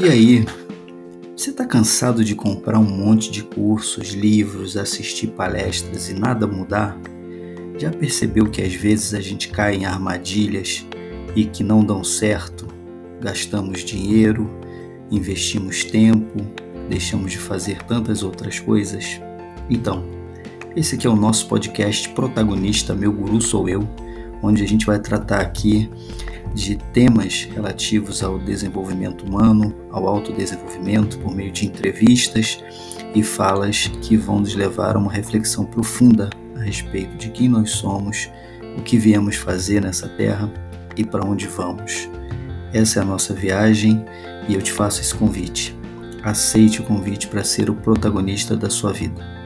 E aí, você está cansado de comprar um monte de cursos, livros, assistir palestras e nada mudar? Já percebeu que às vezes a gente cai em armadilhas e que não dão certo? Gastamos dinheiro, investimos tempo, deixamos de fazer tantas outras coisas? Então, esse aqui é o nosso podcast Protagonista Meu Guru Sou Eu, onde a gente vai tratar aqui de temas relativos ao desenvolvimento humano, ao autodesenvolvimento, por meio de entrevistas e falas que vão nos levar a uma reflexão profunda a respeito de quem nós somos, o que viemos fazer nessa terra e para onde vamos. Essa é a nossa viagem e eu te faço esse convite. Aceite o convite para ser o protagonista da sua vida.